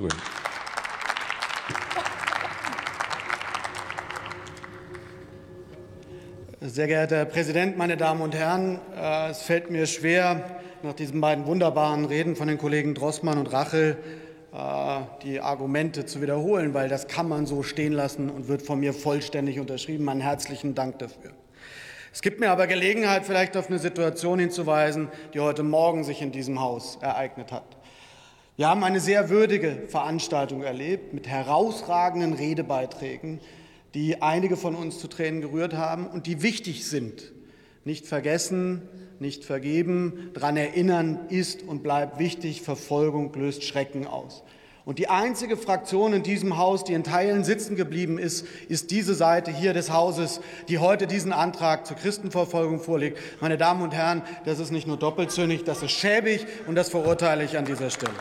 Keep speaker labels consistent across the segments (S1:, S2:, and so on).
S1: Grünen.
S2: Sehr geehrter Herr Präsident, meine Damen und Herren! Äh, es fällt mir schwer, nach diesen beiden wunderbaren Reden von den Kollegen Drossmann und Rachel äh, die Argumente zu wiederholen, weil das kann man so stehen lassen und wird von mir vollständig unterschrieben. Meinen herzlichen Dank dafür. Es gibt mir aber Gelegenheit, vielleicht auf eine Situation hinzuweisen, die heute Morgen sich in diesem Haus ereignet hat. Wir haben eine sehr würdige Veranstaltung erlebt mit herausragenden Redebeiträgen die einige von uns zu Tränen gerührt haben und die wichtig sind. Nicht vergessen, nicht vergeben, daran erinnern ist und bleibt wichtig. Verfolgung löst Schrecken aus. Und die einzige Fraktion in diesem Haus, die in Teilen sitzen geblieben ist, ist diese Seite hier des Hauses, die heute diesen Antrag zur Christenverfolgung vorlegt. Meine Damen und Herren, das ist nicht nur doppelzündig, das ist schäbig und das verurteile ich an dieser Stelle.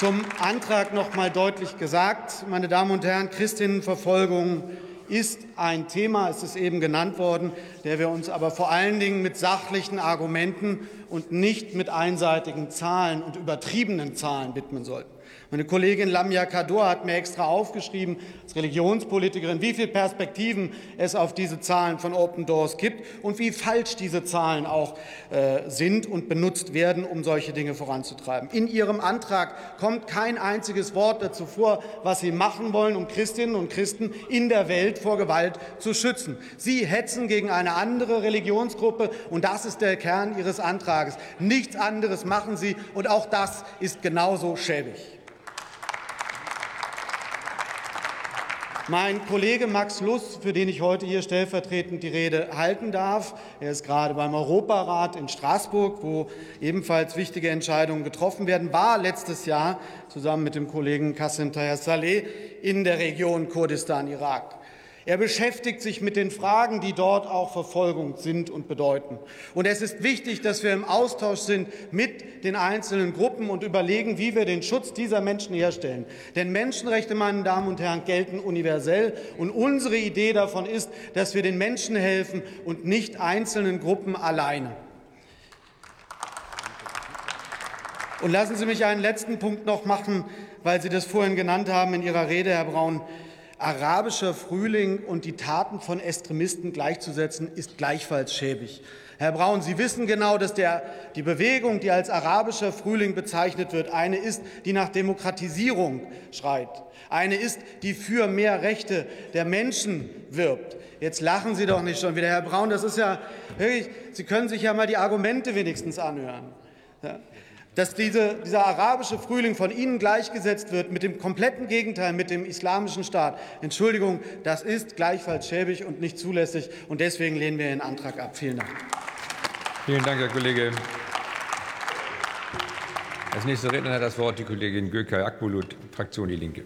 S2: Zum Antrag noch mal deutlich gesagt, meine Damen und Herren, Christinnenverfolgung ist ein Thema, es ist eben genannt worden, der wir uns aber vor allen Dingen mit sachlichen Argumenten und nicht mit einseitigen Zahlen und übertriebenen Zahlen widmen sollten. Meine Kollegin Lamia Kador hat mir extra aufgeschrieben, als Religionspolitikerin, wie viele Perspektiven es auf diese Zahlen von Open Doors gibt und wie falsch diese Zahlen auch äh, sind und benutzt werden, um solche Dinge voranzutreiben. In Ihrem Antrag kommt kein einziges Wort dazu vor, was Sie machen wollen, um Christinnen und Christen in der Welt vor Gewalt zu schützen. Sie hetzen gegen eine andere Religionsgruppe, und das ist der Kern Ihres Antrags. Nichts anderes machen Sie, und auch das ist genauso schäbig. Mein Kollege Max Luss, für den ich heute hier stellvertretend die Rede halten darf, er ist gerade beim Europarat in Straßburg, wo ebenfalls wichtige Entscheidungen getroffen werden, war letztes Jahr zusammen mit dem Kollegen Kassim Tayyar Saleh in der Region Kurdistan-Irak. Er beschäftigt sich mit den Fragen, die dort auch Verfolgung sind und bedeuten. Und es ist wichtig, dass wir im Austausch sind mit den einzelnen Gruppen und überlegen, wie wir den Schutz dieser Menschen herstellen. Denn Menschenrechte, meine Damen und Herren, gelten universell. Und unsere Idee davon ist, dass wir den Menschen helfen und nicht einzelnen Gruppen alleine. Und lassen Sie mich einen letzten Punkt noch machen, weil Sie das vorhin genannt haben in Ihrer Rede, Herr Braun arabischer Frühling und die Taten von Extremisten gleichzusetzen, ist gleichfalls schäbig. Herr Braun, Sie wissen genau, dass der, die Bewegung, die als arabischer Frühling bezeichnet wird, eine ist, die nach Demokratisierung schreit. Eine ist, die für mehr Rechte der Menschen wirbt. Jetzt lachen Sie doch nicht schon wieder, Herr Braun. Das ist ja wirklich, Sie können sich ja mal die Argumente wenigstens anhören. Ja dass diese, dieser arabische Frühling von Ihnen gleichgesetzt wird mit dem kompletten Gegenteil, mit dem islamischen Staat. Entschuldigung, das ist gleichfalls schäbig und nicht zulässig. Und deswegen lehnen wir den Antrag ab. Vielen Dank.
S1: Vielen Dank, Herr Kollege. Als nächste Redner hat das Wort die Kollegin Gökay Akbulut, Fraktion Die Linke.